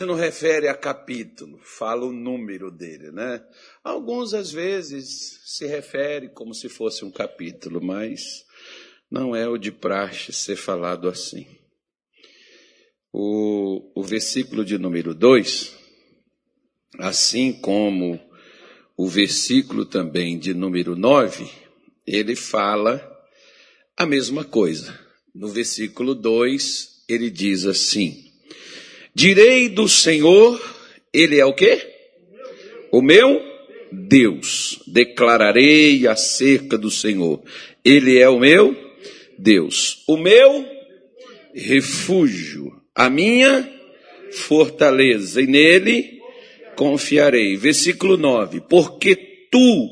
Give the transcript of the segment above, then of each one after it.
não refere a capítulo, fala o número dele, né? Alguns às vezes se refere como se fosse um capítulo, mas não é o de praxe ser falado assim. O, o versículo de número 2, assim como o versículo também de número 9, ele fala a mesma coisa. No versículo 2, ele diz assim: Direi do Senhor, ele é o quê? O meu Deus. Declararei acerca do Senhor. Ele é o meu Deus. O meu refúgio. A minha fortaleza. E nele confiarei. Versículo 9. Porque tu,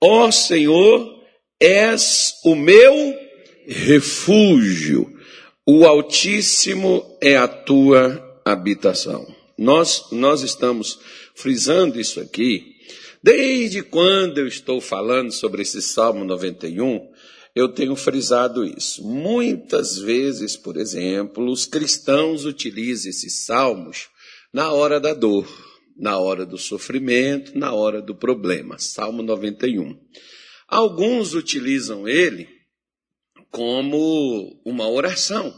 ó Senhor, és o meu refúgio. O Altíssimo é a tua habitação. Nós, nós estamos frisando isso aqui, desde quando eu estou falando sobre esse Salmo 91, eu tenho frisado isso. Muitas vezes, por exemplo, os cristãos utilizam esses salmos na hora da dor, na hora do sofrimento, na hora do problema. Salmo 91. Alguns utilizam ele como uma oração,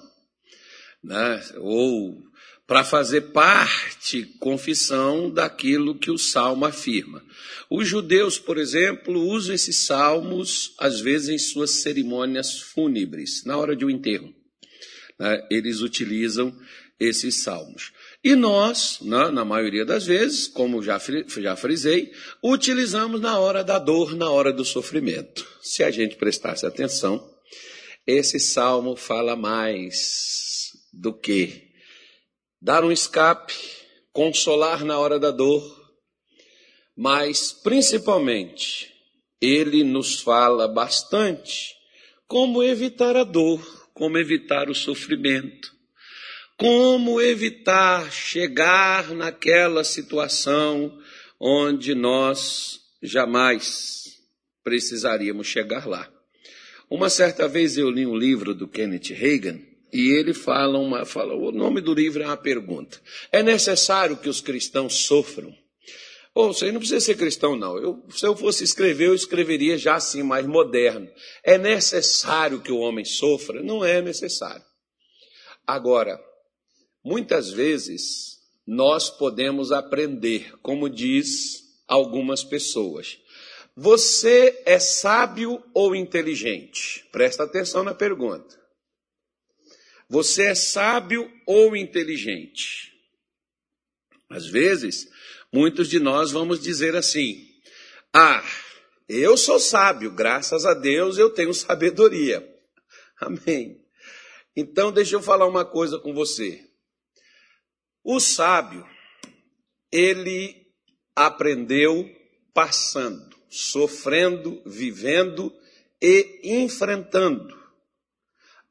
né? ou para fazer parte, confissão daquilo que o salmo afirma. Os judeus, por exemplo, usam esses salmos, às vezes, em suas cerimônias fúnebres, na hora de um enterro. Né? Eles utilizam esses salmos. E nós, na, na maioria das vezes, como já, já frisei, utilizamos na hora da dor, na hora do sofrimento. Se a gente prestasse atenção, esse salmo fala mais do que dar um escape, consolar na hora da dor, mas principalmente ele nos fala bastante como evitar a dor, como evitar o sofrimento, como evitar chegar naquela situação onde nós jamais precisaríamos chegar lá. Uma certa vez eu li um livro do Kenneth Reagan e ele fala uma, fala, o nome do livro é uma pergunta. É necessário que os cristãos sofram? Ou seja, não precisa ser cristão, não. Eu, se eu fosse escrever, eu escreveria já assim, mais moderno. É necessário que o homem sofra? Não é necessário. Agora, muitas vezes, nós podemos aprender, como diz algumas pessoas. Você é sábio ou inteligente? Presta atenção na pergunta. Você é sábio ou inteligente? Às vezes, muitos de nós vamos dizer assim: Ah, eu sou sábio, graças a Deus eu tenho sabedoria. Amém. Então, deixa eu falar uma coisa com você. O sábio, ele aprendeu passando, sofrendo, vivendo e enfrentando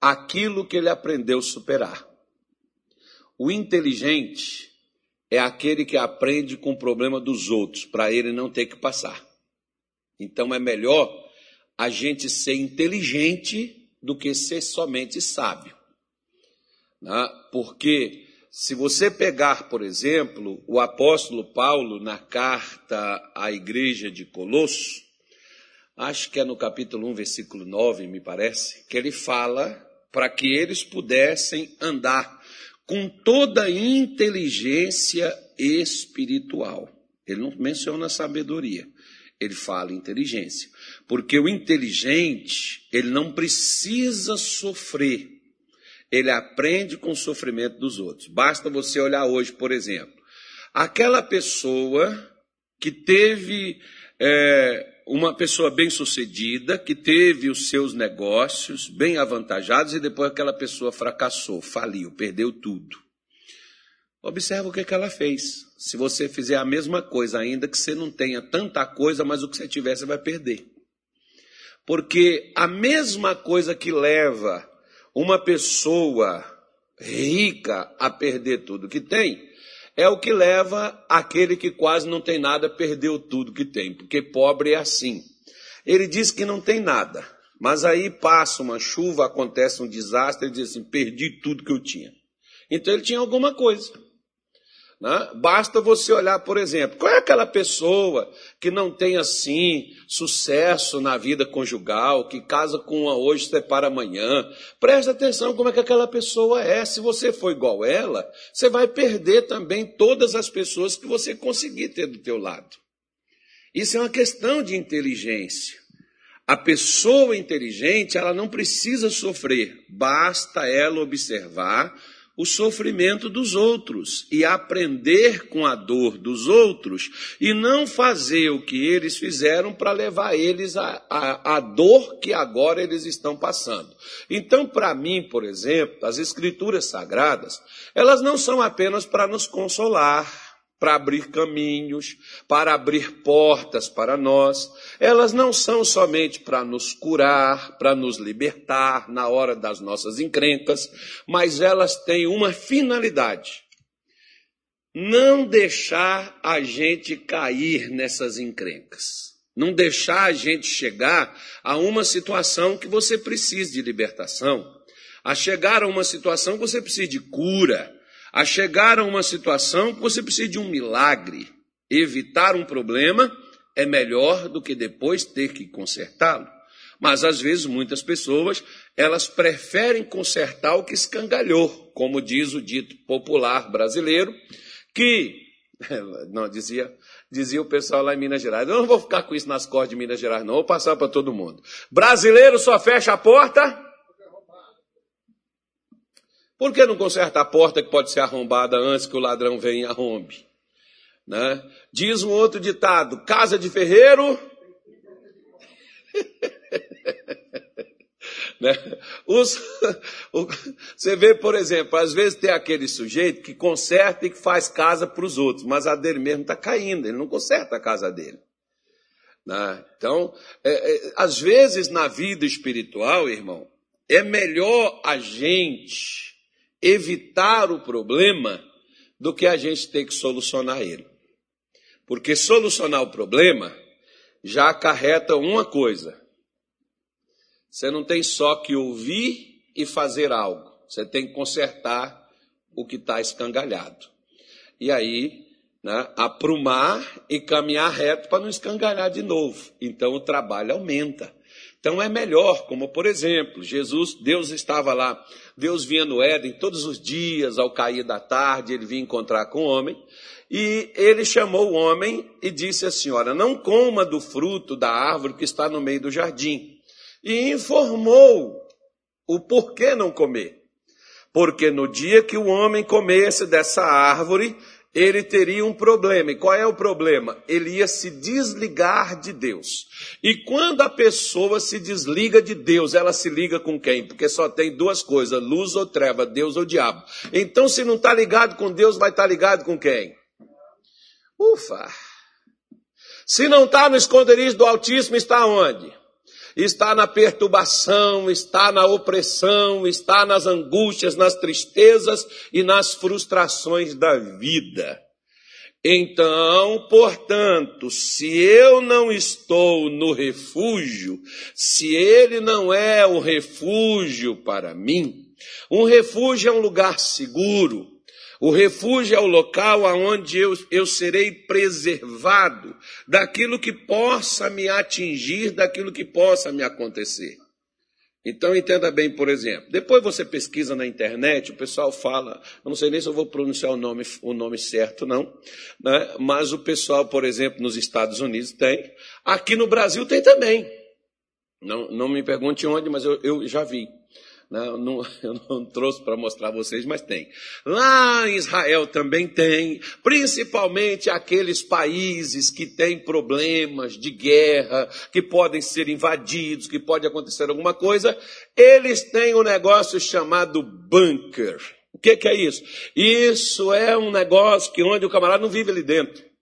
aquilo que ele aprendeu superar. O inteligente é aquele que aprende com o problema dos outros, para ele não ter que passar. Então é melhor a gente ser inteligente do que ser somente sábio. Né? Porque se você pegar, por exemplo, o apóstolo Paulo na carta à igreja de Colosso, acho que é no capítulo 1, versículo 9, me parece, que ele fala para que eles pudessem andar com toda a inteligência espiritual. Ele não menciona sabedoria, ele fala inteligência. Porque o inteligente, ele não precisa sofrer, ele aprende com o sofrimento dos outros. Basta você olhar hoje, por exemplo, aquela pessoa que teve é, uma pessoa bem-sucedida, que teve os seus negócios bem avantajados e depois aquela pessoa fracassou, faliu, perdeu tudo. Observa o que, que ela fez. Se você fizer a mesma coisa, ainda que você não tenha tanta coisa, mas o que você tiver, você vai perder. Porque a mesma coisa que leva uma pessoa rica a perder tudo que tem, é o que leva aquele que quase não tem nada perdeu tudo que tem, porque pobre é assim. Ele diz que não tem nada, mas aí passa uma chuva, acontece um desastre, ele diz assim: perdi tudo que eu tinha. Então ele tinha alguma coisa. Né? Basta você olhar, por exemplo, qual é aquela pessoa que não tem assim sucesso na vida conjugal, que casa com uma hoje, separa amanhã. Presta atenção como é que aquela pessoa é. Se você for igual ela, você vai perder também todas as pessoas que você conseguir ter do teu lado. Isso é uma questão de inteligência. A pessoa inteligente, ela não precisa sofrer, basta ela observar o sofrimento dos outros e aprender com a dor dos outros e não fazer o que eles fizeram para levar eles à a, a, a, dor que agora eles estão passando. Então, para mim, por exemplo, as escrituras sagradas, elas não são apenas para nos consolar, para abrir caminhos, para abrir portas para nós. Elas não são somente para nos curar, para nos libertar na hora das nossas encrencas, mas elas têm uma finalidade: não deixar a gente cair nessas encrencas. Não deixar a gente chegar a uma situação que você precisa de libertação, a chegar a uma situação que você precisa de cura, a chegar a uma situação que você precisa de um milagre. Evitar um problema é melhor do que depois ter que consertá-lo. Mas às vezes muitas pessoas, elas preferem consertar o que escangalhou, como diz o dito popular brasileiro, que não dizia, dizia o pessoal lá em Minas Gerais. Eu não vou ficar com isso nas cordas de Minas Gerais, não, vou passar para todo mundo. Brasileiro só fecha a porta por que não conserta a porta que pode ser arrombada antes que o ladrão venha e arrombe? Né? Diz um outro ditado: casa de ferreiro. né? Os, o, você vê, por exemplo, às vezes tem aquele sujeito que conserta e que faz casa para os outros, mas a dele mesmo está caindo, ele não conserta a casa dele. Né? Então, é, é, às vezes na vida espiritual, irmão, é melhor a gente evitar o problema do que a gente ter que solucionar ele. Porque solucionar o problema já acarreta uma coisa. Você não tem só que ouvir e fazer algo. Você tem que consertar o que está escangalhado. E aí, né, aprumar e caminhar reto para não escangalhar de novo. Então o trabalho aumenta. Então é melhor, como por exemplo, Jesus, Deus estava lá, Deus vinha no Éden todos os dias, ao cair da tarde, ele vinha encontrar com o homem, e ele chamou o homem e disse à senhora: Não coma do fruto da árvore que está no meio do jardim. E informou o porquê não comer. Porque no dia que o homem comesse dessa árvore, ele teria um problema. E qual é o problema? Ele ia se desligar de Deus. E quando a pessoa se desliga de Deus, ela se liga com quem? Porque só tem duas coisas: luz ou treva, Deus ou diabo. Então, se não está ligado com Deus, vai estar tá ligado com quem? Ufa! Se não está no esconderijo do Altíssimo, está onde? Está na perturbação, está na opressão, está nas angústias, nas tristezas e nas frustrações da vida. Então, portanto, se eu não estou no refúgio, se ele não é o refúgio para mim, um refúgio é um lugar seguro, o refúgio é o local aonde eu, eu serei preservado daquilo que possa me atingir, daquilo que possa me acontecer. Então entenda bem, por exemplo, depois você pesquisa na internet, o pessoal fala, eu não sei nem se eu vou pronunciar o nome, o nome certo, não, né? mas o pessoal, por exemplo, nos Estados Unidos tem, aqui no Brasil tem também. Não, não me pergunte onde, mas eu, eu já vi. Não, não, eu não trouxe para mostrar a vocês, mas tem. Lá em Israel também tem, principalmente aqueles países que têm problemas de guerra, que podem ser invadidos, que pode acontecer alguma coisa, eles têm um negócio chamado bunker. O que, que é isso? Isso é um negócio que onde o camarada não vive ali dentro.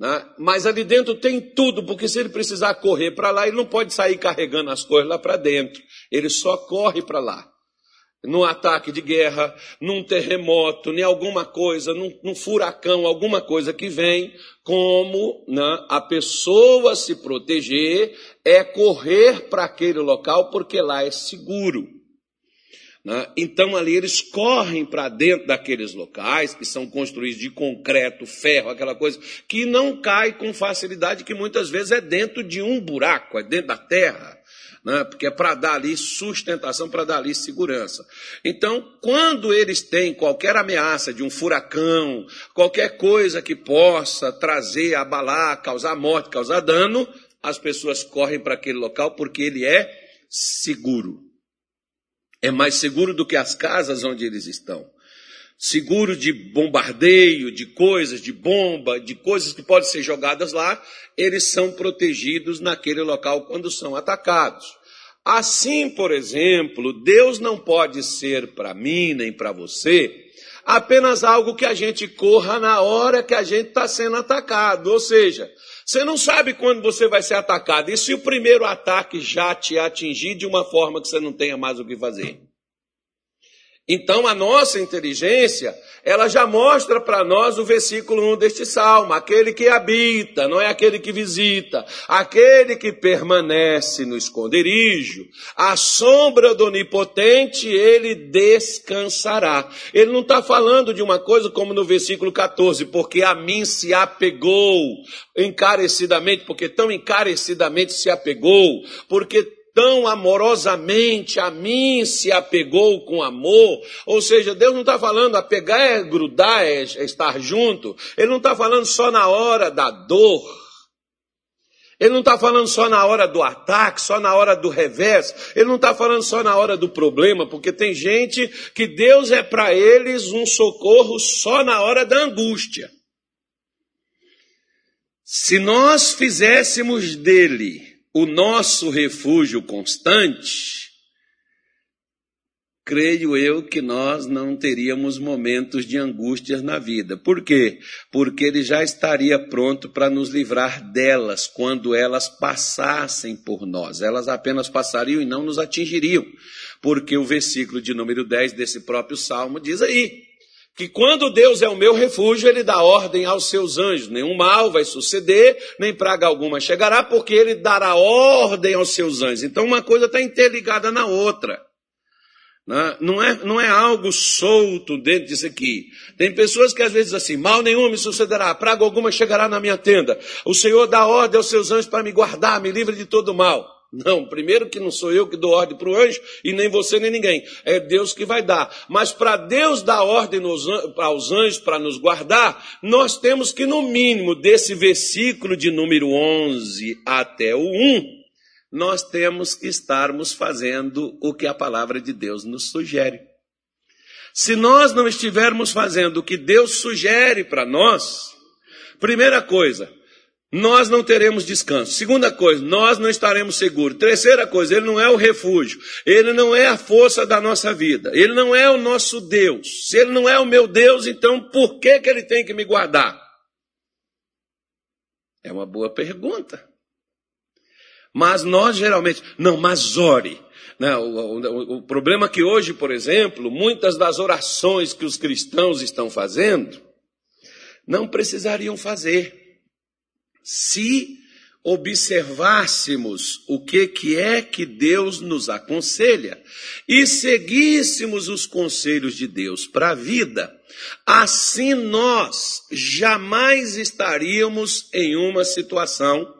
Né? Mas ali dentro tem tudo, porque se ele precisar correr para lá, ele não pode sair carregando as coisas lá para dentro. Ele só corre para lá. Num ataque de guerra, num terremoto, em alguma coisa, num, num furacão, alguma coisa que vem, como né, a pessoa se proteger é correr para aquele local porque lá é seguro. Né? Então ali eles correm para dentro daqueles locais que são construídos de concreto, ferro, aquela coisa que não cai com facilidade, que muitas vezes é dentro de um buraco, é dentro da terra. Né? Porque é para dar ali sustentação, para dar ali segurança. Então, quando eles têm qualquer ameaça de um furacão, qualquer coisa que possa trazer, abalar, causar morte, causar dano, as pessoas correm para aquele local porque ele é seguro. É mais seguro do que as casas onde eles estão. Seguro de bombardeio, de coisas, de bomba, de coisas que podem ser jogadas lá, eles são protegidos naquele local quando são atacados. Assim, por exemplo, Deus não pode ser para mim nem para você apenas algo que a gente corra na hora que a gente está sendo atacado. Ou seja, você não sabe quando você vai ser atacado. E se o primeiro ataque já te atingir de uma forma que você não tenha mais o que fazer? Então a nossa inteligência, ela já mostra para nós o versículo 1 deste salmo, aquele que habita, não é aquele que visita, aquele que permanece no esconderijo, a sombra do onipotente, ele descansará. Ele não está falando de uma coisa como no versículo 14, porque a mim se apegou encarecidamente, porque tão encarecidamente se apegou, porque tão amorosamente a mim se apegou com amor. Ou seja, Deus não está falando apegar é grudar, é, é estar junto. Ele não está falando só na hora da dor. Ele não está falando só na hora do ataque, só na hora do revés. Ele não está falando só na hora do problema, porque tem gente que Deus é para eles um socorro só na hora da angústia. Se nós fizéssemos dele o nosso refúgio constante, creio eu que nós não teríamos momentos de angústias na vida. Por quê? Porque ele já estaria pronto para nos livrar delas quando elas passassem por nós. Elas apenas passariam e não nos atingiriam. Porque o versículo de número 10 desse próprio salmo diz aí: que quando Deus é o meu refúgio, ele dá ordem aos seus anjos. Nenhum mal vai suceder, nem praga alguma chegará, porque ele dará ordem aos seus anjos. Então uma coisa está interligada na outra. Né? Não é, não é algo solto dentro disso aqui. Tem pessoas que às vezes assim, mal nenhum me sucederá, praga alguma chegará na minha tenda. O Senhor dá ordem aos seus anjos para me guardar, me livre de todo mal. Não, primeiro que não sou eu que dou ordem para o anjo, e nem você nem ninguém. É Deus que vai dar. Mas para Deus dar ordem aos anjos para nos guardar, nós temos que, no mínimo, desse versículo de número 11 até o 1, nós temos que estarmos fazendo o que a palavra de Deus nos sugere. Se nós não estivermos fazendo o que Deus sugere para nós, primeira coisa, nós não teremos descanso. Segunda coisa, nós não estaremos seguros. Terceira coisa, ele não é o refúgio. Ele não é a força da nossa vida. Ele não é o nosso Deus. Se ele não é o meu Deus, então por que, que ele tem que me guardar? É uma boa pergunta. Mas nós geralmente, não, mas ore. Não, o, o, o problema é que hoje, por exemplo, muitas das orações que os cristãos estão fazendo, não precisariam fazer se observássemos o que, que é que Deus nos aconselha e seguíssemos os conselhos de Deus para a vida, assim nós jamais estaríamos em uma situação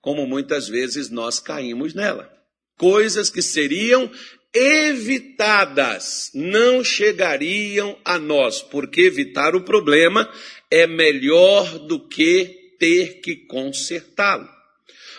como muitas vezes nós caímos nela. Coisas que seriam evitadas não chegariam a nós, porque evitar o problema é melhor do que ter que consertá-lo.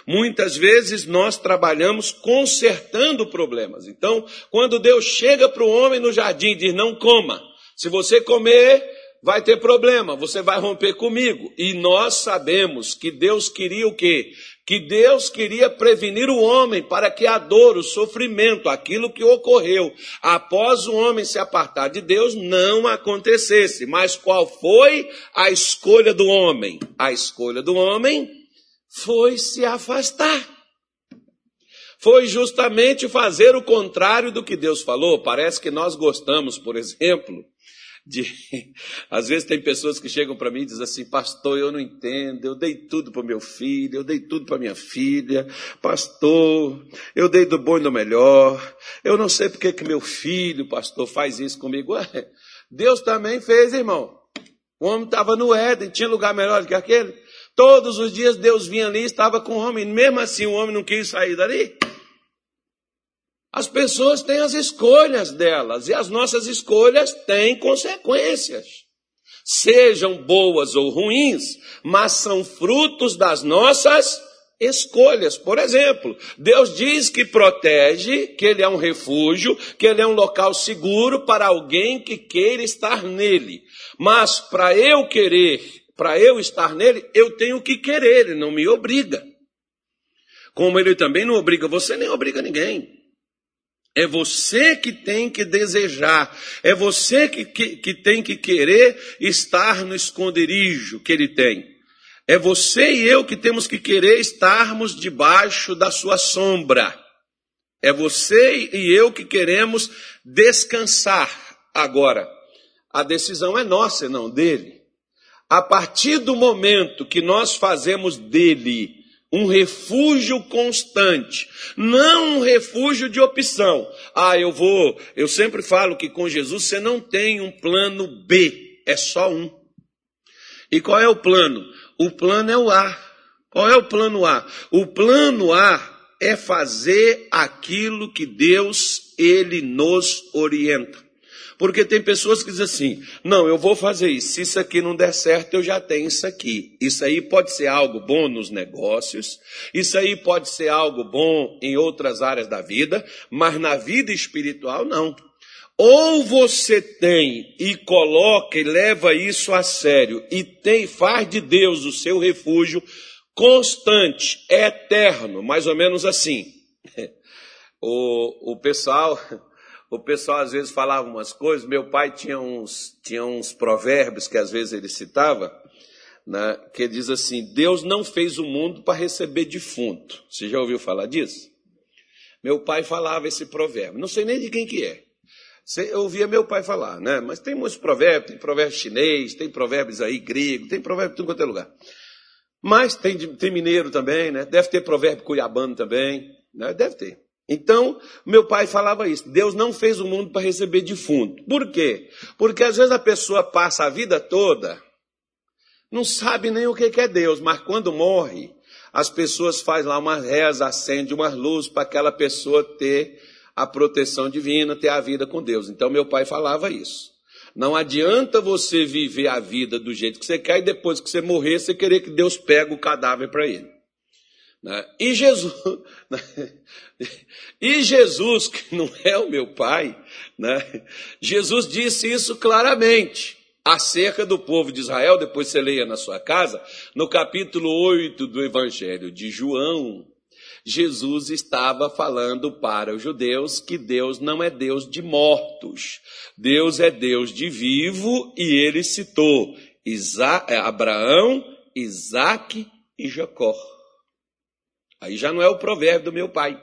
Muitas vezes nós trabalhamos consertando problemas. Então, quando Deus chega para o homem no jardim e diz: Não coma, se você comer, vai ter problema, você vai romper comigo. E nós sabemos que Deus queria o quê? Que Deus queria prevenir o homem para que a dor, o sofrimento, aquilo que ocorreu após o homem se apartar de Deus não acontecesse. Mas qual foi a escolha do homem? A escolha do homem foi se afastar. Foi justamente fazer o contrário do que Deus falou. Parece que nós gostamos, por exemplo, de. Às vezes tem pessoas que chegam para mim e dizem assim, pastor, eu não entendo, eu dei tudo para meu filho, eu dei tudo para minha filha, pastor, eu dei do bom e do melhor, eu não sei porque que meu filho, pastor, faz isso comigo. Ué, Deus também fez, irmão. O homem estava no Éden, tinha lugar melhor do que aquele. Todos os dias Deus vinha ali e estava com o homem. Mesmo assim, o homem não quis sair dali. As pessoas têm as escolhas delas e as nossas escolhas têm consequências. Sejam boas ou ruins, mas são frutos das nossas escolhas. Por exemplo, Deus diz que protege, que Ele é um refúgio, que Ele é um local seguro para alguém que queira estar nele. Mas para eu querer, para eu estar nele, eu tenho que querer, Ele não me obriga. Como Ele também não obriga você, nem obriga ninguém. É você que tem que desejar, é você que, que, que, tem que querer estar no esconderijo que ele tem. É você e eu que temos que querer estarmos debaixo da sua sombra. É você e eu que queremos descansar. Agora, a decisão é nossa, não dele. A partir do momento que nós fazemos dele um refúgio constante, não um refúgio de opção. Ah, eu vou, eu sempre falo que com Jesus você não tem um plano B, é só um. E qual é o plano? O plano é o A. Qual é o plano A? O plano A é fazer aquilo que Deus ele nos orienta. Porque tem pessoas que dizem assim: não, eu vou fazer isso. Se isso aqui não der certo, eu já tenho isso aqui. Isso aí pode ser algo bom nos negócios, isso aí pode ser algo bom em outras áreas da vida, mas na vida espiritual, não. Ou você tem e coloca e leva isso a sério e tem faz de Deus o seu refúgio constante, eterno, mais ou menos assim. O, o pessoal o pessoal às vezes falava umas coisas. Meu pai tinha uns, tinha uns provérbios que às vezes ele citava, né, que diz assim: Deus não fez o mundo para receber defunto. Você já ouviu falar disso? Meu pai falava esse provérbio. Não sei nem de quem que é. Eu ouvia meu pai falar, né? Mas tem muitos provérbios, tem provérbio chinês, tem provérbios aí grego, tem provérbio de tudo quanto é lugar. Mas tem, tem mineiro também, né? Deve ter provérbio cuiabano também, né? Deve ter. Então, meu pai falava isso. Deus não fez o mundo para receber defunto. Por quê? Porque às vezes a pessoa passa a vida toda, não sabe nem o que é Deus, mas quando morre, as pessoas fazem lá uma reza, acende uma luz para aquela pessoa ter a proteção divina, ter a vida com Deus. Então, meu pai falava isso. Não adianta você viver a vida do jeito que você quer e depois que você morrer, você querer que Deus pegue o cadáver para ele. Né? E Jesus, né? e Jesus, que não é o meu pai, né? Jesus disse isso claramente acerca do povo de Israel, depois você leia na sua casa, no capítulo 8 do Evangelho de João, Jesus estava falando para os judeus que Deus não é Deus de mortos, Deus é Deus de vivo, e ele citou Isa Abraão, Isaac e Jacó. Aí já não é o provérbio do meu pai.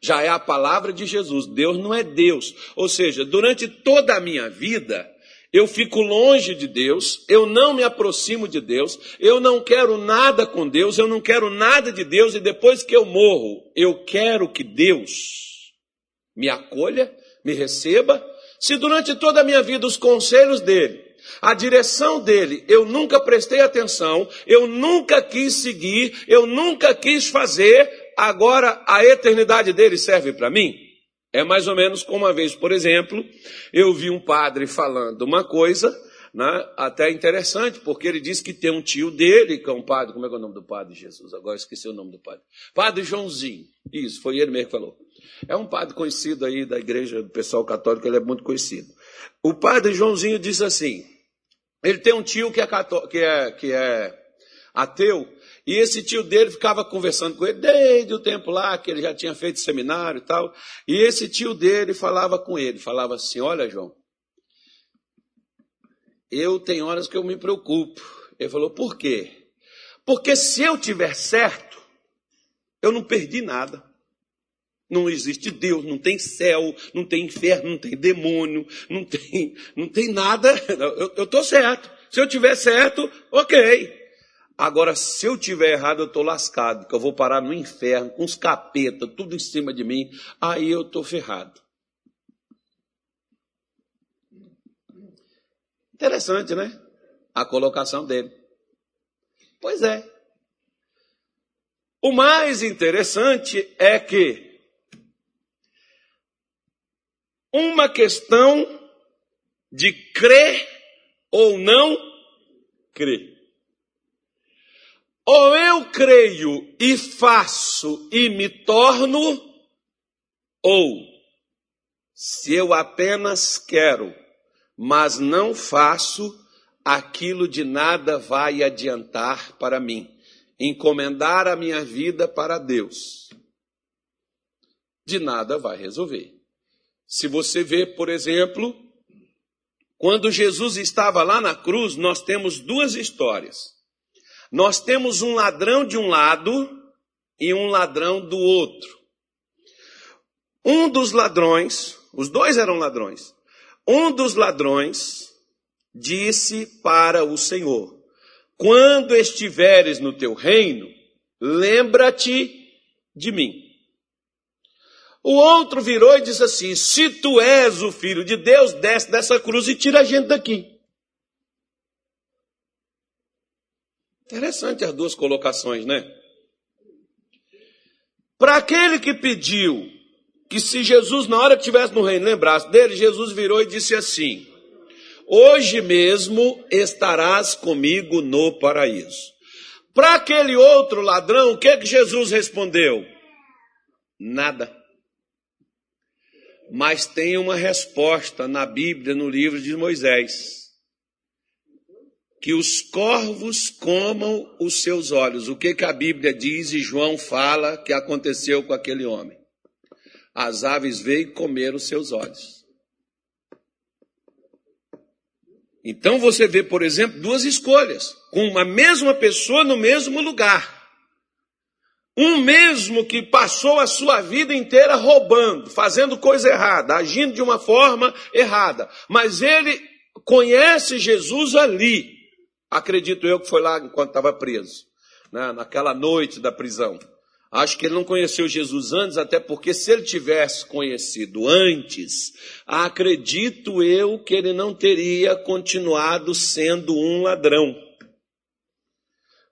Já é a palavra de Jesus. Deus não é Deus. Ou seja, durante toda a minha vida, eu fico longe de Deus, eu não me aproximo de Deus, eu não quero nada com Deus, eu não quero nada de Deus, e depois que eu morro, eu quero que Deus me acolha, me receba. Se durante toda a minha vida os conselhos dele, a direção dele, eu nunca prestei atenção, eu nunca quis seguir, eu nunca quis fazer, agora a eternidade dele serve para mim? É mais ou menos como uma vez, por exemplo, eu vi um padre falando uma coisa, né, até interessante, porque ele disse que tem um tio dele, que é um padre, como é, é o nome do padre Jesus? Agora esqueci o nome do padre. Padre Joãozinho. Isso, foi ele mesmo que falou. É um padre conhecido aí da igreja do pessoal católico, ele é muito conhecido. O padre Joãozinho disse assim: ele tem um tio que é, que é, que é ateu, e esse tio dele ficava conversando com ele desde o tempo lá que ele já tinha feito seminário e tal. E esse tio dele falava com ele, falava assim: Olha, João, eu tenho horas que eu me preocupo. Ele falou: Por quê? Porque se eu tiver certo, eu não perdi nada. Não existe Deus, não tem céu, não tem inferno, não tem demônio, não tem, não tem nada. Eu estou certo. Se eu tiver certo, ok. Agora, se eu tiver errado, eu estou lascado, que eu vou parar no inferno, com os capetas, tudo em cima de mim, aí eu estou ferrado. Interessante, né? A colocação dele. Pois é. O mais interessante é que uma questão de crer ou não crer. Ou eu creio e faço e me torno, ou se eu apenas quero, mas não faço, aquilo de nada vai adiantar para mim. Encomendar a minha vida para Deus, de nada vai resolver. Se você vê, por exemplo, quando Jesus estava lá na cruz, nós temos duas histórias. Nós temos um ladrão de um lado e um ladrão do outro. Um dos ladrões, os dois eram ladrões, um dos ladrões disse para o Senhor: Quando estiveres no teu reino, lembra-te de mim. O outro virou e disse assim: Se tu és o filho de Deus, desce dessa cruz e tira a gente daqui. Interessante as duas colocações, né? Para aquele que pediu que se Jesus, na hora que estivesse no reino, lembrasse dele, Jesus virou e disse assim: Hoje mesmo estarás comigo no paraíso. Para aquele outro ladrão, o que, que Jesus respondeu? Nada mas tem uma resposta na Bíblia, no livro de Moisés. Que os corvos comam os seus olhos. O que, que a Bíblia diz e João fala que aconteceu com aquele homem? As aves veio comeram os seus olhos. Então você vê, por exemplo, duas escolhas, com uma mesma pessoa no mesmo lugar. Um mesmo que passou a sua vida inteira roubando, fazendo coisa errada, agindo de uma forma errada, mas ele conhece Jesus ali. Acredito eu que foi lá enquanto estava preso, né, naquela noite da prisão. Acho que ele não conheceu Jesus antes, até porque se ele tivesse conhecido antes, acredito eu que ele não teria continuado sendo um ladrão.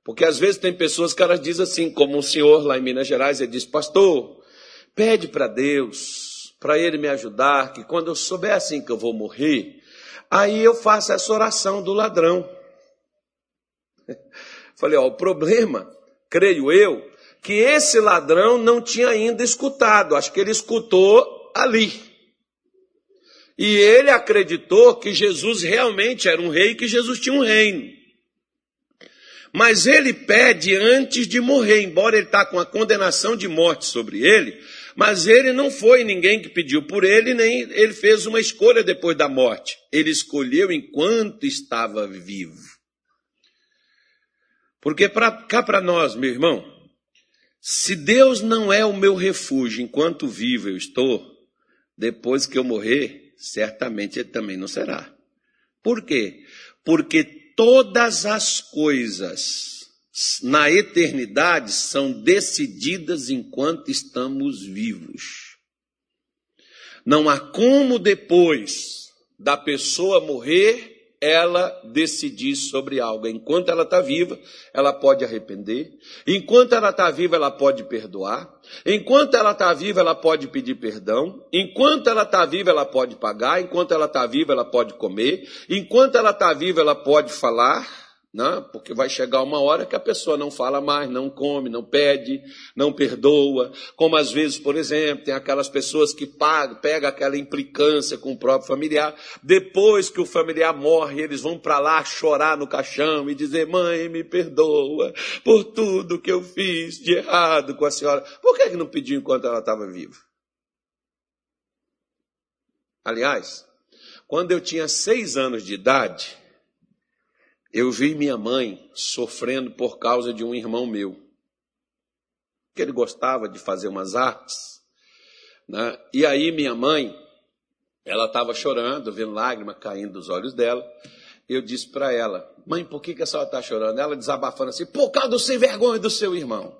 Porque às vezes tem pessoas que elas dizem assim, como o senhor lá em Minas Gerais, ele diz, pastor, pede para Deus, para ele me ajudar, que quando eu souber assim que eu vou morrer, aí eu faço essa oração do ladrão. Falei, ó, o problema, creio eu, que esse ladrão não tinha ainda escutado, acho que ele escutou ali. E ele acreditou que Jesus realmente era um rei, que Jesus tinha um reino. Mas ele pede antes de morrer, embora ele está com a condenação de morte sobre ele, mas ele não foi ninguém que pediu por ele, nem ele fez uma escolha depois da morte. Ele escolheu enquanto estava vivo. Porque para cá para nós, meu irmão, se Deus não é o meu refúgio enquanto vivo eu estou, depois que eu morrer, certamente ele também não será. Por quê? Porque todas as coisas na eternidade são decididas enquanto estamos vivos. Não há como depois da pessoa morrer ela decidir sobre algo. Enquanto ela está viva, ela pode arrepender. Enquanto ela está viva, ela pode perdoar. Enquanto ela está viva, ela pode pedir perdão. Enquanto ela está viva, ela pode pagar. Enquanto ela está viva, ela pode comer. Enquanto ela está viva, ela pode falar. Né? Porque vai chegar uma hora que a pessoa não fala mais, não come, não pede, não perdoa. Como às vezes, por exemplo, tem aquelas pessoas que pagam, pegam aquela implicância com o próprio familiar. Depois que o familiar morre, eles vão para lá chorar no caixão e dizer: Mãe, me perdoa por tudo que eu fiz de errado com a senhora. Por que, que não pediu enquanto ela estava viva? Aliás, quando eu tinha seis anos de idade, eu vi minha mãe sofrendo por causa de um irmão meu, que ele gostava de fazer umas artes, Né? E aí minha mãe, ela estava chorando, vendo lágrimas caindo dos olhos dela. Eu disse para ela, mãe, por que, que a senhora está chorando? Ela desabafando assim, por causa do sem vergonha do seu irmão.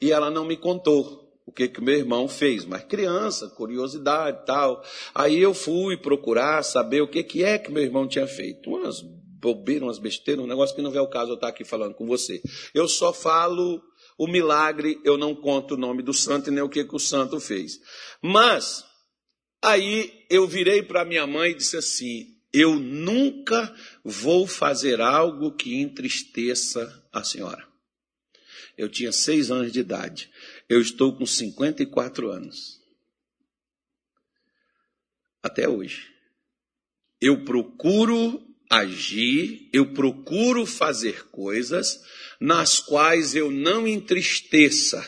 E ela não me contou o que que meu irmão fez, mas criança, curiosidade tal. Aí eu fui procurar saber o que que é que meu irmão tinha feito. Umas bobeiras, umas besteiras, um negócio que não é o caso eu estar aqui falando com você. Eu só falo o milagre, eu não conto o nome do santo e nem o que que o santo fez. Mas aí eu virei para minha mãe e disse assim: eu nunca vou fazer algo que entristeça a senhora. Eu tinha seis anos de idade. Eu estou com 54 anos. Até hoje. Eu procuro agir, eu procuro fazer coisas nas quais eu não entristeça,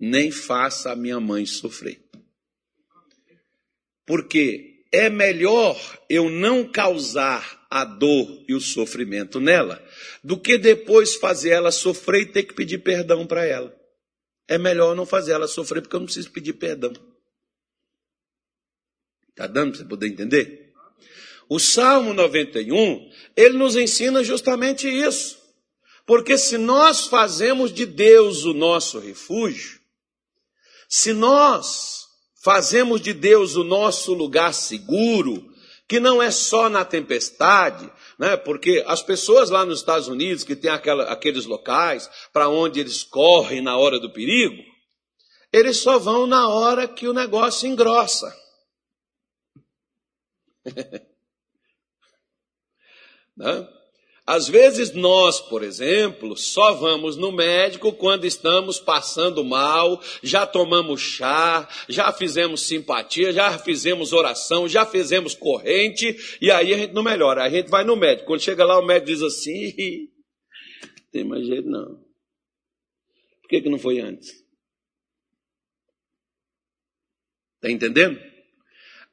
nem faça a minha mãe sofrer. Porque é melhor eu não causar a dor e o sofrimento nela, do que depois fazer ela sofrer e ter que pedir perdão para ela é melhor não fazer ela sofrer, porque eu não preciso pedir perdão. Está dando para você poder entender? O Salmo 91, ele nos ensina justamente isso. Porque se nós fazemos de Deus o nosso refúgio, se nós fazemos de Deus o nosso lugar seguro, que não é só na tempestade, né? Porque as pessoas lá nos Estados Unidos que tem aquela, aqueles locais para onde eles correm na hora do perigo, eles só vão na hora que o negócio engrossa. né? Às vezes nós, por exemplo, só vamos no médico quando estamos passando mal, já tomamos chá, já fizemos simpatia, já fizemos oração, já fizemos corrente, e aí a gente não melhora. A gente vai no médico. Quando chega lá, o médico diz assim: tem mais jeito não. Por que, que não foi antes? Está entendendo?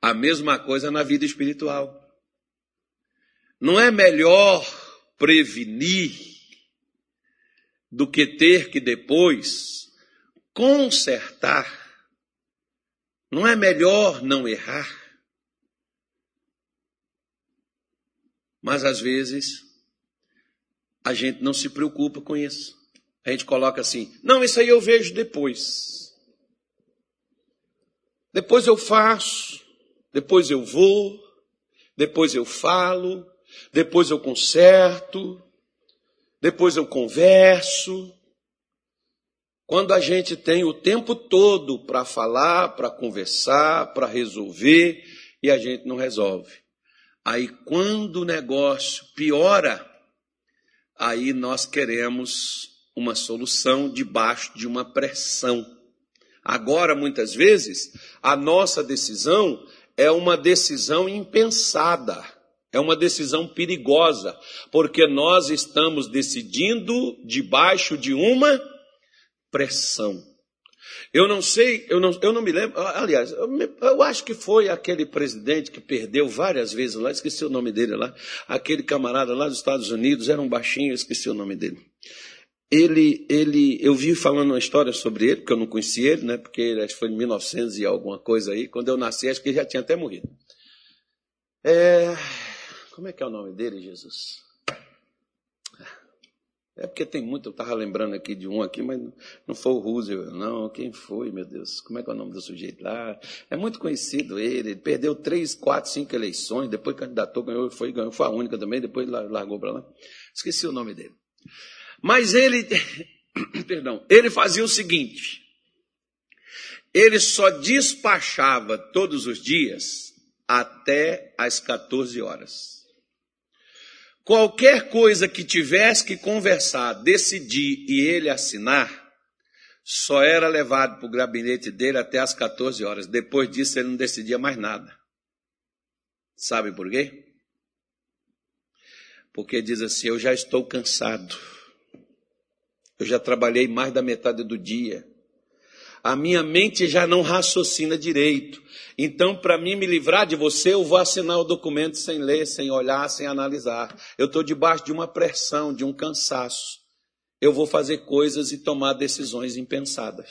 A mesma coisa na vida espiritual. Não é melhor prevenir do que ter que depois consertar. Não é melhor não errar? Mas às vezes a gente não se preocupa com isso. A gente coloca assim: não, isso aí eu vejo depois. Depois eu faço, depois eu vou, depois eu falo, depois eu conserto, depois eu converso. Quando a gente tem o tempo todo para falar, para conversar, para resolver, e a gente não resolve. Aí quando o negócio piora, aí nós queremos uma solução debaixo de uma pressão. Agora, muitas vezes, a nossa decisão é uma decisão impensada. É uma decisão perigosa, porque nós estamos decidindo debaixo de uma pressão. Eu não sei, eu não, eu não me lembro, aliás, eu, me, eu, acho que foi aquele presidente que perdeu várias vezes lá, esqueci o nome dele lá, aquele camarada lá dos Estados Unidos, era um baixinho, esqueci o nome dele. Ele, ele, eu vi falando uma história sobre ele, porque eu não conhecia ele, né, porque ele acho que foi em 1900 e alguma coisa aí, quando eu nasci, acho que ele já tinha até morrido. É, como é que é o nome dele, Jesus? É porque tem muito, eu estava lembrando aqui de um aqui, mas não foi o Roosevelt, não. Quem foi, meu Deus? Como é que é o nome do sujeito lá? É muito conhecido ele, ele perdeu três, quatro, cinco eleições, depois candidatou, ganhou, foi, ganhou, foi a única também, depois largou para lá. Esqueci o nome dele. Mas ele, perdão, ele fazia o seguinte, ele só despachava todos os dias até às 14 horas. Qualquer coisa que tivesse que conversar, decidir e ele assinar, só era levado para o gabinete dele até as 14 horas. Depois disso, ele não decidia mais nada. Sabe por quê? Porque diz assim: Eu já estou cansado. Eu já trabalhei mais da metade do dia a minha mente já não raciocina direito. Então, para mim me livrar de você, eu vou assinar o documento sem ler, sem olhar, sem analisar. Eu estou debaixo de uma pressão, de um cansaço. Eu vou fazer coisas e tomar decisões impensadas.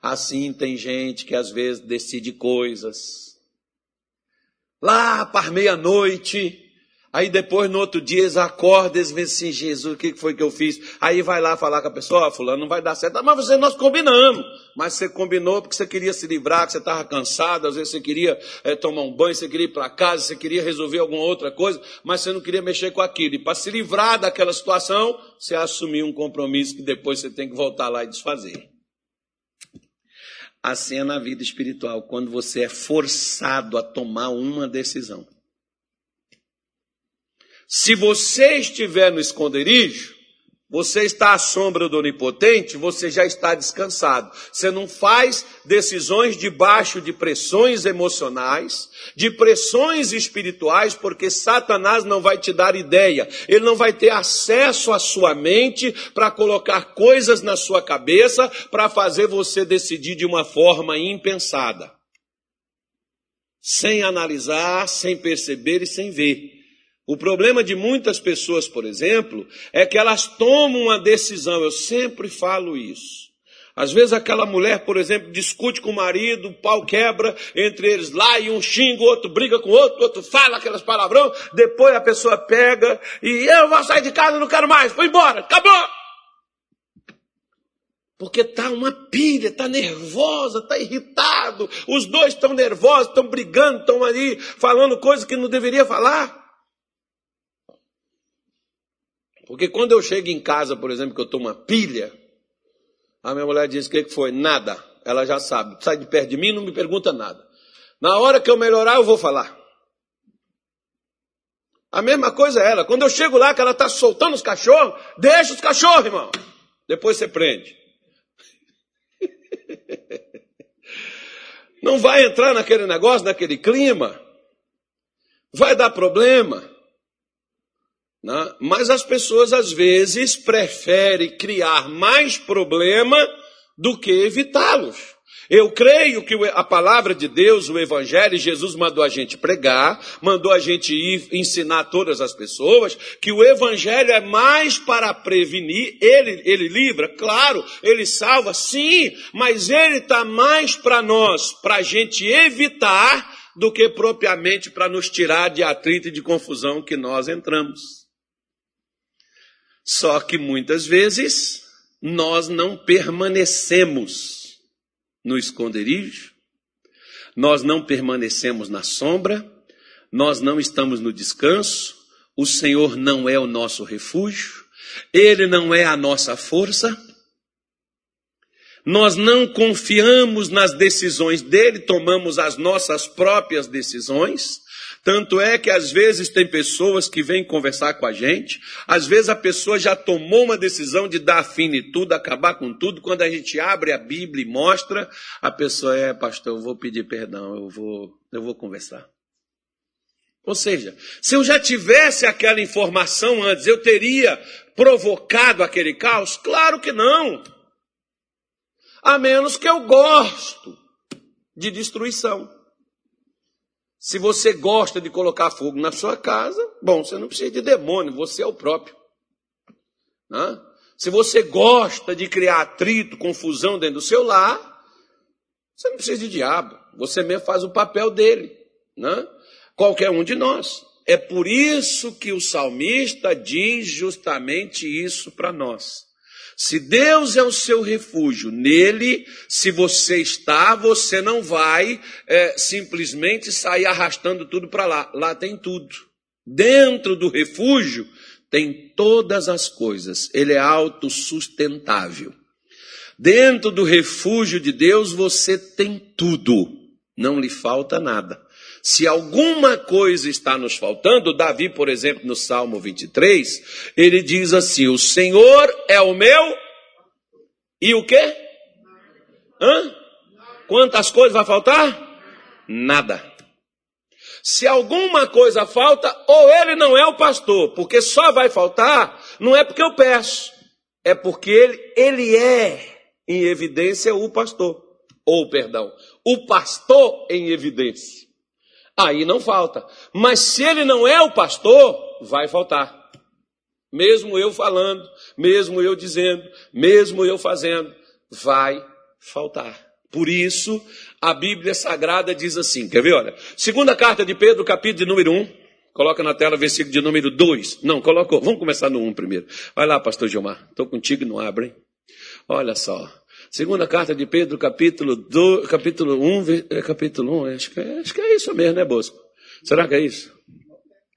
Assim tem gente que às vezes decide coisas. Lá para meia-noite, Aí depois, no outro dia, eles acordam, eles veem assim, Jesus, o que foi que eu fiz? Aí vai lá falar com a pessoa, oh, fulano, não vai dar certo. Ah, mas você, nós combinamos. Mas você combinou porque você queria se livrar, que você estava cansado, às vezes você queria é, tomar um banho, você queria ir para casa, você queria resolver alguma outra coisa, mas você não queria mexer com aquilo. E para se livrar daquela situação, você assumiu um compromisso que depois você tem que voltar lá e desfazer. Assim é na vida espiritual, quando você é forçado a tomar uma decisão. Se você estiver no esconderijo, você está à sombra do onipotente, você já está descansado. Você não faz decisões debaixo de pressões emocionais, de pressões espirituais, porque Satanás não vai te dar ideia. Ele não vai ter acesso à sua mente para colocar coisas na sua cabeça para fazer você decidir de uma forma impensada. Sem analisar, sem perceber e sem ver. O problema de muitas pessoas, por exemplo, é que elas tomam uma decisão. Eu sempre falo isso. Às vezes aquela mulher, por exemplo, discute com o marido, o pau quebra entre eles lá e um xinga, o outro briga com o outro, o outro fala aquelas palavrão, depois a pessoa pega e eu vou sair de casa, não quero mais, vou embora, acabou. Porque tá uma pilha, tá nervosa, tá irritado, os dois estão nervosos, estão brigando, estão ali falando coisas que não deveria falar. Porque quando eu chego em casa, por exemplo, que eu estou uma pilha, a minha mulher diz: o que foi? Nada. Ela já sabe. Sai de perto de mim não me pergunta nada. Na hora que eu melhorar, eu vou falar. A mesma coisa é ela. Quando eu chego lá, que ela está soltando os cachorros, deixa os cachorros, irmão. Depois você prende. Não vai entrar naquele negócio, naquele clima. Vai dar problema. Né? Mas as pessoas às vezes preferem criar mais problema do que evitá-los. Eu creio que a palavra de Deus, o Evangelho, Jesus mandou a gente pregar, mandou a gente ir ensinar todas as pessoas, que o Evangelho é mais para prevenir, ele, ele livra, claro, ele salva, sim, mas ele está mais para nós, para a gente evitar, do que propriamente para nos tirar de atrito e de confusão que nós entramos. Só que muitas vezes nós não permanecemos no esconderijo, nós não permanecemos na sombra, nós não estamos no descanso, o Senhor não é o nosso refúgio, Ele não é a nossa força, nós não confiamos nas decisões dele, tomamos as nossas próprias decisões, tanto é que às vezes tem pessoas que vêm conversar com a gente, às vezes a pessoa já tomou uma decisão de dar tudo, acabar com tudo, quando a gente abre a Bíblia e mostra, a pessoa é, pastor, eu vou pedir perdão, eu vou, eu vou conversar. Ou seja, se eu já tivesse aquela informação antes, eu teria provocado aquele caos? Claro que não. A menos que eu gosto de destruição. Se você gosta de colocar fogo na sua casa, bom, você não precisa de demônio, você é o próprio. Né? Se você gosta de criar atrito, confusão dentro do seu lar, você não precisa de diabo, você mesmo faz o papel dele. Né? Qualquer um de nós. É por isso que o salmista diz justamente isso para nós. Se Deus é o seu refúgio, nele, se você está, você não vai é, simplesmente sair arrastando tudo para lá. Lá tem tudo. Dentro do refúgio tem todas as coisas. Ele é autossustentável. Dentro do refúgio de Deus você tem tudo. Não lhe falta nada. Se alguma coisa está nos faltando, Davi, por exemplo, no Salmo 23, ele diz assim: O Senhor é o meu. E o quê? Hã? Quantas coisas vai faltar? Nada. Se alguma coisa falta, ou ele não é o pastor, porque só vai faltar, não é porque eu peço, é porque ele, ele é em evidência o pastor. Ou, perdão, o pastor em evidência aí não falta. Mas se ele não é o pastor, vai faltar. Mesmo eu falando, mesmo eu dizendo, mesmo eu fazendo, vai faltar. Por isso, a Bíblia Sagrada diz assim, quer ver, olha, segunda carta de Pedro, capítulo de número 1, coloca na tela versículo de número 2, não, colocou, vamos começar no 1 primeiro, vai lá pastor Gilmar, estou contigo e não abre, hein? olha só, segunda carta de Pedro, capítulo, 2, capítulo 1, é, capítulo 1, acho que, é, acho que é isso mesmo, né Bosco? Será que é isso?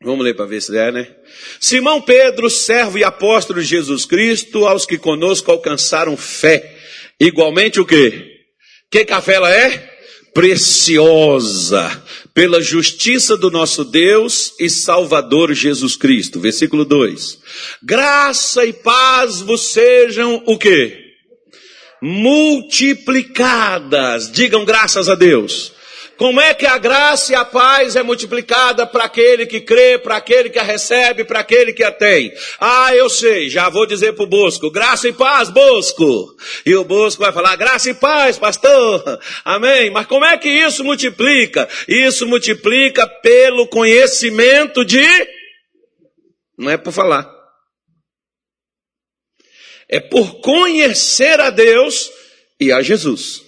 Vamos ler para ver se é, né? Simão Pedro, servo e apóstolo de Jesus Cristo, aos que conosco alcançaram fé. Igualmente o quê? Que que a fé ela é? Preciosa, pela justiça do nosso Deus e Salvador Jesus Cristo. Versículo 2. Graça e paz vos sejam o quê? Multiplicadas. Digam graças a Deus como é que a graça e a paz é multiplicada para aquele que crê, para aquele que a recebe, para aquele que a tem? Ah, eu sei, já vou dizer para o Bosco, graça e paz, Bosco. E o Bosco vai falar, graça e paz, pastor. Amém. Mas como é que isso multiplica? Isso multiplica pelo conhecimento de. Não é por falar. É por conhecer a Deus e a Jesus.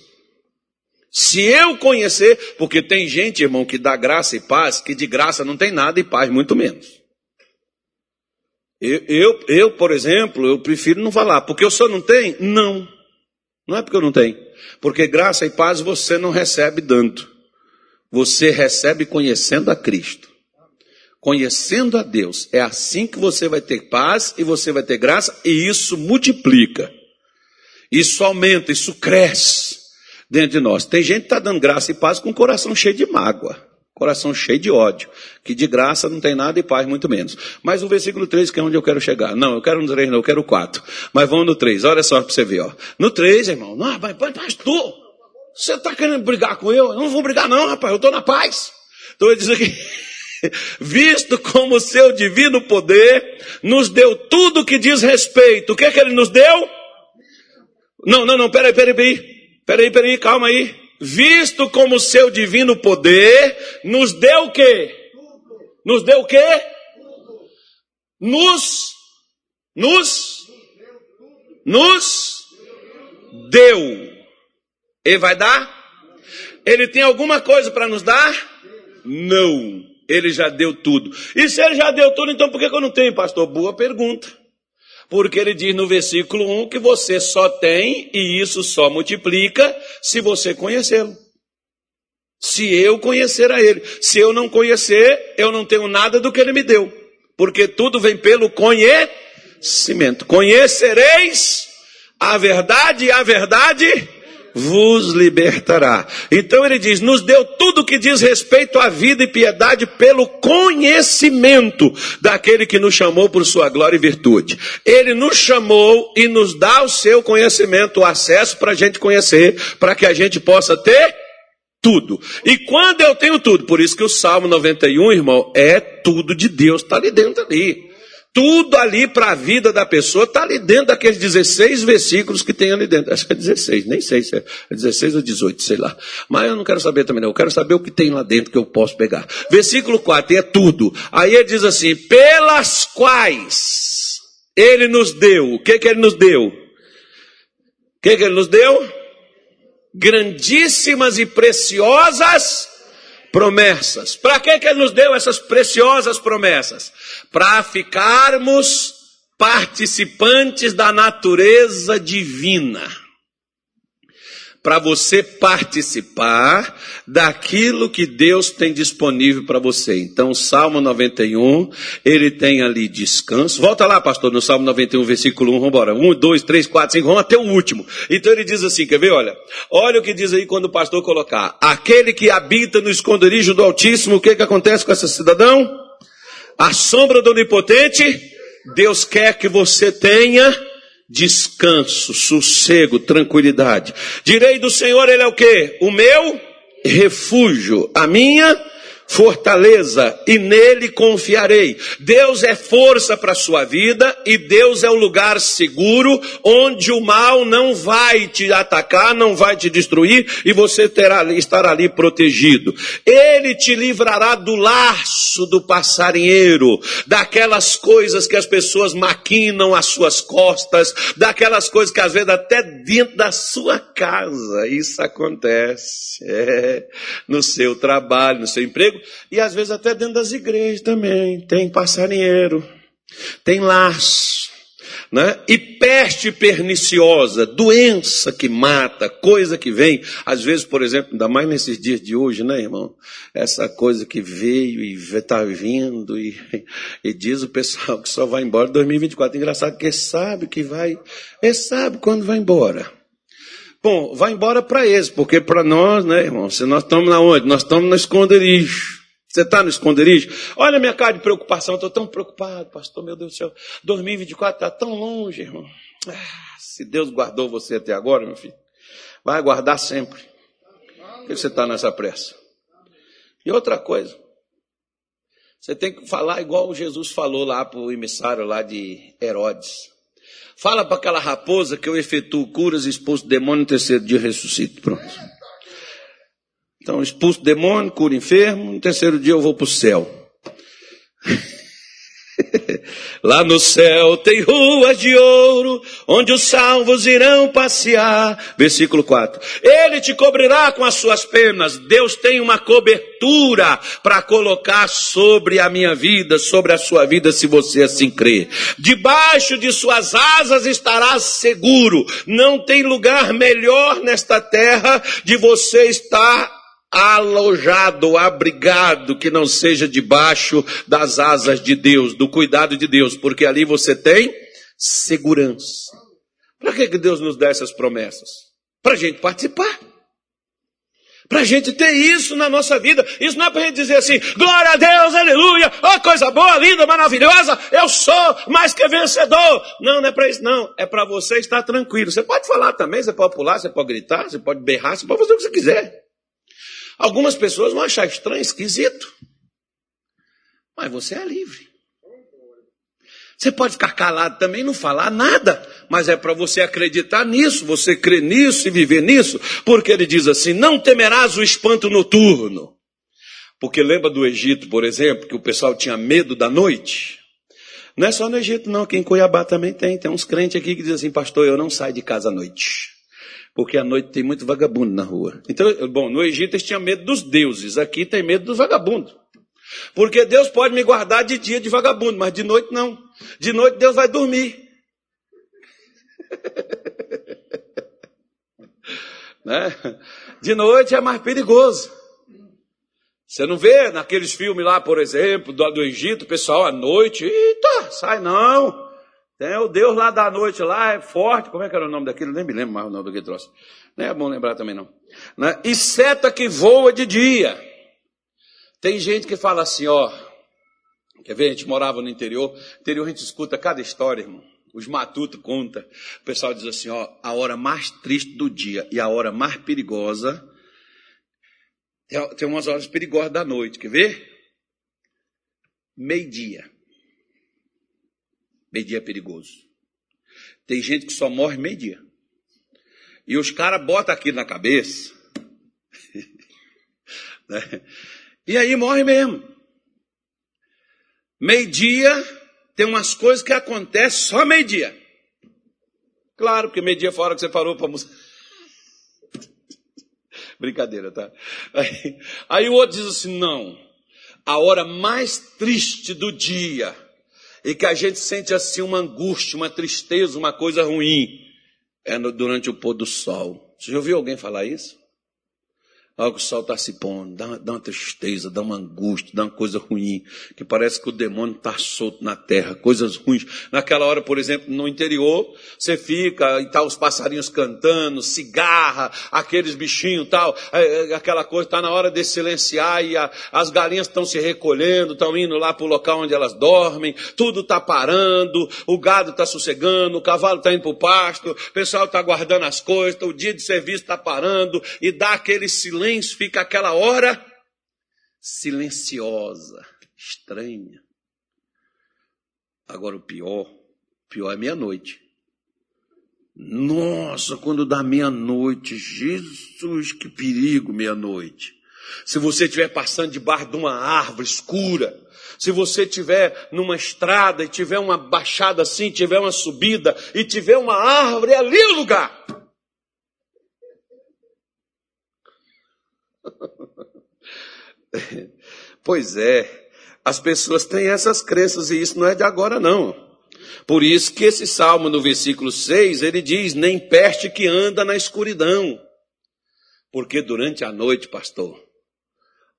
Se eu conhecer, porque tem gente, irmão, que dá graça e paz, que de graça não tem nada e paz muito menos. Eu, eu, eu, por exemplo, eu prefiro não falar, porque eu só não tenho? Não. Não é porque eu não tenho. Porque graça e paz você não recebe dando. Você recebe conhecendo a Cristo. Conhecendo a Deus. É assim que você vai ter paz e você vai ter graça, e isso multiplica. Isso aumenta, isso cresce dentro de nós. Tem gente que está dando graça e paz com o coração cheio de mágoa, coração cheio de ódio, que de graça não tem nada e paz muito menos. Mas o versículo 3, que é onde eu quero chegar. Não, eu quero no 3, não, eu quero o 4. Mas vamos no 3, olha só para você ver. Ó. No 3, irmão, não, mas pastor, você está querendo brigar com eu? Eu não vou brigar não, rapaz, eu estou na paz. Então ele diz aqui... visto como seu divino poder nos deu tudo que diz respeito. O que é que ele nos deu? Não, não, não, peraí, peraí, peraí. Peraí, peraí, calma aí. Visto como seu divino poder, nos deu o quê? Nos deu o quê? Nos, nos, nos deu. Ele vai dar? Ele tem alguma coisa para nos dar? Não. Ele já deu tudo. E se ele já deu tudo, então por que eu não tenho, pastor? Boa pergunta. Porque ele diz no versículo 1 que você só tem e isso só multiplica se você conhecê-lo. Se eu conhecer a ele. Se eu não conhecer, eu não tenho nada do que ele me deu. Porque tudo vem pelo conhecimento. Conhecereis a verdade e a verdade vos libertará. Então ele diz: nos deu tudo que diz respeito à vida e piedade pelo conhecimento daquele que nos chamou por sua glória e virtude. Ele nos chamou e nos dá o seu conhecimento, o acesso para a gente conhecer, para que a gente possa ter tudo. E quando eu tenho tudo, por isso que o Salmo 91, irmão, é tudo de Deus, está ali dentro ali. Tudo ali para a vida da pessoa está ali dentro daqueles 16 versículos que tem ali dentro. Acho que é 16, nem sei se é 16 ou 18, sei lá. Mas eu não quero saber também, não. Eu quero saber o que tem lá dentro que eu posso pegar. Versículo 4, é tudo. Aí ele diz assim: pelas quais ele nos deu. O que, que ele nos deu? O que, que ele nos deu? Grandíssimas e preciosas promessas. Para que, que ele nos deu essas preciosas promessas? Para ficarmos participantes da natureza divina para você participar daquilo que Deus tem disponível para você. Então, Salmo 91, ele tem ali descanso. Volta lá, pastor, no Salmo 91, versículo 1, vamos embora. 1, 2, 3, 4, 5, vamos até o último. Então ele diz assim, quer ver? Olha, olha o que diz aí quando o pastor colocar. Aquele que habita no esconderijo do Altíssimo, o que que acontece com esse cidadão? A sombra do Onipotente, Deus quer que você tenha descanso, sossego, tranquilidade. Direi do Senhor, Ele é o que? O meu refúgio, a minha fortaleza e nele confiarei. Deus é força para a sua vida e Deus é o lugar seguro onde o mal não vai te atacar, não vai te destruir e você terá, estará ali protegido. Ele te livrará do laço do passarinheiro, daquelas coisas que as pessoas maquinam às suas costas, daquelas coisas que às vezes até dentro da sua casa isso acontece. É, no seu trabalho, no seu emprego e às vezes até dentro das igrejas também. Tem passarinheiro, tem laço, né? E peste perniciosa, doença que mata, coisa que vem. Às vezes, por exemplo, ainda mais nesses dias de hoje, né, irmão? Essa coisa que veio e está vindo e, e diz o pessoal que só vai embora em 2024. Engraçado que sabe que vai, ele sabe quando vai embora. Bom, vai embora para eles, porque para nós, né, irmão, se nós estamos na onde? Nós estamos no esconderijo. Você está no esconderijo? Olha a minha cara de preocupação, estou tão preocupado, pastor, meu Deus do céu. 2024 está tão longe, irmão. Ah, se Deus guardou você até agora, meu filho, vai guardar sempre. Por que você está nessa pressa? E outra coisa, você tem que falar igual Jesus falou lá para o emissário lá de Herodes. Fala para aquela raposa que eu efetuo curas expulso demônio no terceiro dia ressuscito. Pronto. Então, expulso demônio, cura enfermo, no terceiro dia eu vou para o céu. Lá no céu tem ruas de ouro, onde os salvos irão passear. Versículo 4. Ele te cobrirá com as suas penas. Deus tem uma cobertura para colocar sobre a minha vida, sobre a sua vida, se você assim crer. Debaixo de suas asas estarás seguro. Não tem lugar melhor nesta terra de você estar alojado, abrigado, que não seja debaixo das asas de Deus, do cuidado de Deus, porque ali você tem segurança. Para que Deus nos dá essas promessas? Para a gente participar. Para a gente ter isso na nossa vida. Isso não é para a gente dizer assim, glória a Deus, aleluia, oh coisa boa, linda, maravilhosa, eu sou mais que vencedor. Não, não é para isso, não. É para você estar tranquilo. Você pode falar também, você pode pular, você pode gritar, você pode berrar, você pode fazer o que você quiser. Algumas pessoas vão achar estranho, esquisito. Mas você é livre. Você pode ficar calado também, não falar nada, mas é para você acreditar nisso, você crer nisso e viver nisso, porque ele diz assim: não temerás o espanto noturno. Porque lembra do Egito, por exemplo, que o pessoal tinha medo da noite? Não é só no Egito, não, aqui em Cuiabá também tem. Tem uns crentes aqui que dizem assim, pastor, eu não saio de casa à noite porque à noite tem muito vagabundo na rua. Então, bom, no Egito eles tinham medo dos deuses, aqui tem medo dos vagabundos. Porque Deus pode me guardar de dia de vagabundo, mas de noite não. De noite Deus vai dormir. né? De noite é mais perigoso. Você não vê naqueles filmes lá, por exemplo, do, do Egito, o pessoal à noite, eita, sai não. Tem o Deus lá da noite lá, é forte. Como é que era o nome daquele? Nem me lembro mais o nome do que trouxe. Não é bom lembrar também não. Né? E seta que voa de dia. Tem gente que fala assim, ó. Quer ver? A gente morava no interior. No interior a gente escuta cada história, irmão. Os matutos conta. O pessoal diz assim, ó. A hora mais triste do dia e a hora mais perigosa. Tem umas horas perigosas da noite. Quer ver? Meio-dia. Meio-dia é perigoso. Tem gente que só morre meio-dia. E os caras botam aquilo na cabeça. né? E aí morre mesmo. Meio-dia tem umas coisas que acontecem só meio-dia. Claro, porque meio-dia fora que você parou para almoçar. Brincadeira, tá? Aí, aí o outro diz assim: não, a hora mais triste do dia e que a gente sente assim uma angústia, uma tristeza, uma coisa ruim, é no, durante o pôr do sol. Você já ouviu alguém falar isso? Algo o sol está se pondo, dá, dá, uma tristeza, dá uma angústia, dá uma coisa ruim, que parece que o demônio está solto na terra, coisas ruins. Naquela hora, por exemplo, no interior, você fica e tá os passarinhos cantando, cigarra, aqueles bichinhos tal, é, é, aquela coisa, está na hora de silenciar e a, as galinhas estão se recolhendo, estão indo lá para o local onde elas dormem, tudo está parando, o gado está sossegando, o cavalo está indo para o pasto, o pessoal está guardando as coisas, o dia de serviço está parando e dá aquele silêncio fica aquela hora silenciosa, estranha. Agora o pior, pior é meia-noite. Nossa, quando dá meia-noite, Jesus, que perigo meia-noite. Se você estiver passando debaixo de uma árvore escura, se você estiver numa estrada e tiver uma baixada assim, tiver uma subida e tiver uma árvore, é ali o lugar. pois é, as pessoas têm essas crenças e isso não é de agora não. Por isso que esse salmo no versículo 6, ele diz: "Nem peste que anda na escuridão". Porque durante a noite, pastor,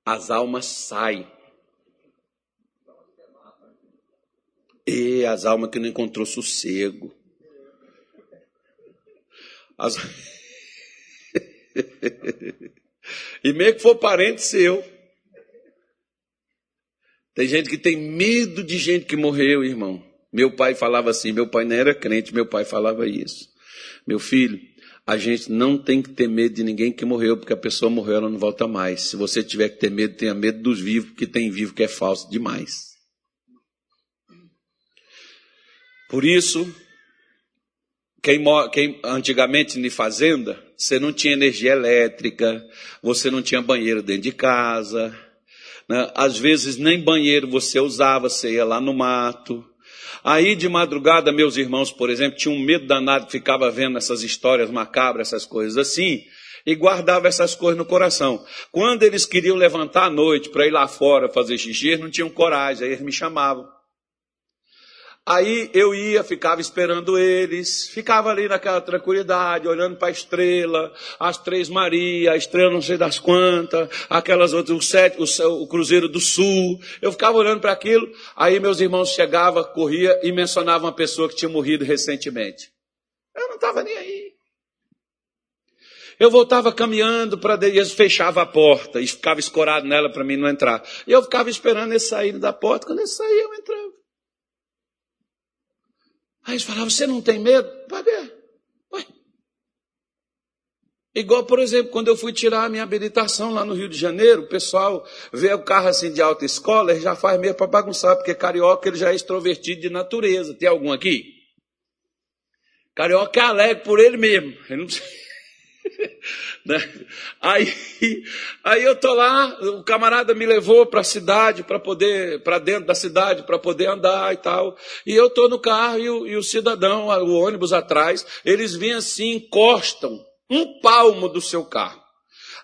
as almas saem E as almas que não encontrou sossego. As... e meio que for parente seu. Tem gente que tem medo de gente que morreu, irmão. Meu pai falava assim, meu pai não era crente, meu pai falava isso. Meu filho, a gente não tem que ter medo de ninguém que morreu, porque a pessoa morreu, ela não volta mais. Se você tiver que ter medo, tenha medo dos vivos, porque tem vivo que é falso demais. Por isso, quem, quem, antigamente em fazenda, você não tinha energia elétrica, você não tinha banheiro dentro de casa, né? às vezes nem banheiro você usava, você ia lá no mato. Aí de madrugada, meus irmãos, por exemplo, tinham um medo danado, ficava vendo essas histórias macabras, essas coisas assim, e guardava essas coisas no coração. Quando eles queriam levantar à noite para ir lá fora fazer xixi, não tinham coragem, aí eles me chamavam. Aí eu ia, ficava esperando eles, ficava ali naquela tranquilidade, olhando para a estrela, as três Maria, a estrela não sei das quantas, aquelas outras, o, sete, o, o Cruzeiro do Sul. Eu ficava olhando para aquilo, aí meus irmãos chegavam, corria e mencionavam uma pessoa que tinha morrido recentemente. Eu não estava nem aí. Eu voltava caminhando para eles fechava a porta e ficava escorado nela para mim não entrar. E eu ficava esperando eles saírem da porta, quando eles saíam eu entrava. Aí eles falavam, você não tem medo? Para quê? Ué. Igual, por exemplo, quando eu fui tirar a minha habilitação lá no Rio de Janeiro, o pessoal vê o carro assim de alta escola, ele já faz meio para bagunçar, porque carioca ele já é extrovertido de natureza. Tem algum aqui? Carioca é alegre por ele mesmo. Ele não. Né? Aí, aí eu tô lá, o camarada me levou para a cidade, para poder, para dentro da cidade, para poder andar e tal. E eu tô no carro e o, e o cidadão, o ônibus atrás, eles vêm assim, encostam um palmo do seu carro.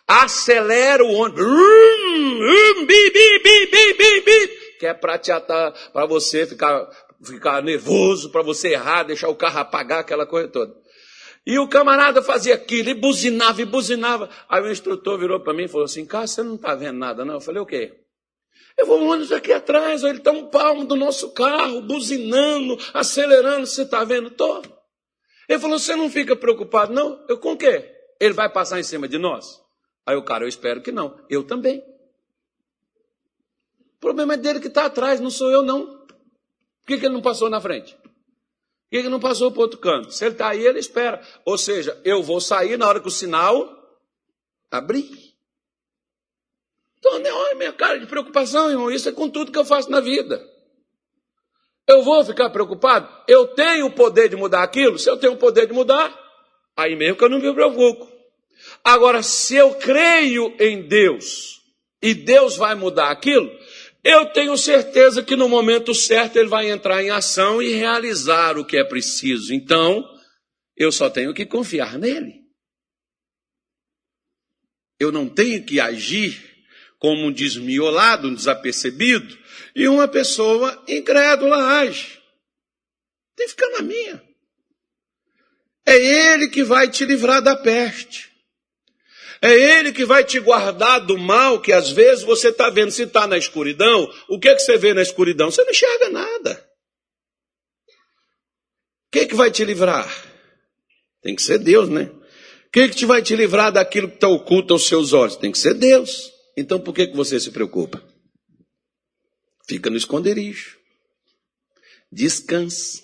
Acelera o ônibus. que é para te atar, para você ficar, ficar nervoso, para você errar, deixar o carro apagar, aquela coisa toda. E o camarada fazia aquilo, e buzinava, e buzinava. Aí o instrutor virou para mim e falou assim, cara, você não está vendo nada não? Eu falei, o quê? Eu vou um aqui atrás, ele está um palmo do nosso carro, buzinando, acelerando, você está vendo? Tô. Ele falou, você não fica preocupado não? Eu, com o quê? Ele vai passar em cima de nós? Aí o cara, eu espero que não. Eu também. O problema é dele que está atrás, não sou eu não. Por que, que ele não passou na frente? Que, que não passou para outro canto? Se ele está aí, ele espera. Ou seja, eu vou sair na hora que o sinal abrir. Então, olha minha cara de preocupação, irmão. Isso é com tudo que eu faço na vida. Eu vou ficar preocupado? Eu tenho o poder de mudar aquilo? Se eu tenho o poder de mudar, aí mesmo que eu não me preocupo. Agora, se eu creio em Deus e Deus vai mudar aquilo, eu tenho certeza que no momento certo ele vai entrar em ação e realizar o que é preciso. Então, eu só tenho que confiar nele. Eu não tenho que agir como um desmiolado, um desapercebido, e uma pessoa incrédula age. Tem que ficar na minha. É ele que vai te livrar da peste. É Ele que vai te guardar do mal que às vezes você está vendo. Se está na escuridão, o que, que você vê na escuridão? Você não enxerga nada. O que, que vai te livrar? Tem que ser Deus, né? O que, que te vai te livrar daquilo que está oculto aos seus olhos? Tem que ser Deus. Então por que, que você se preocupa? Fica no esconderijo. Descanse.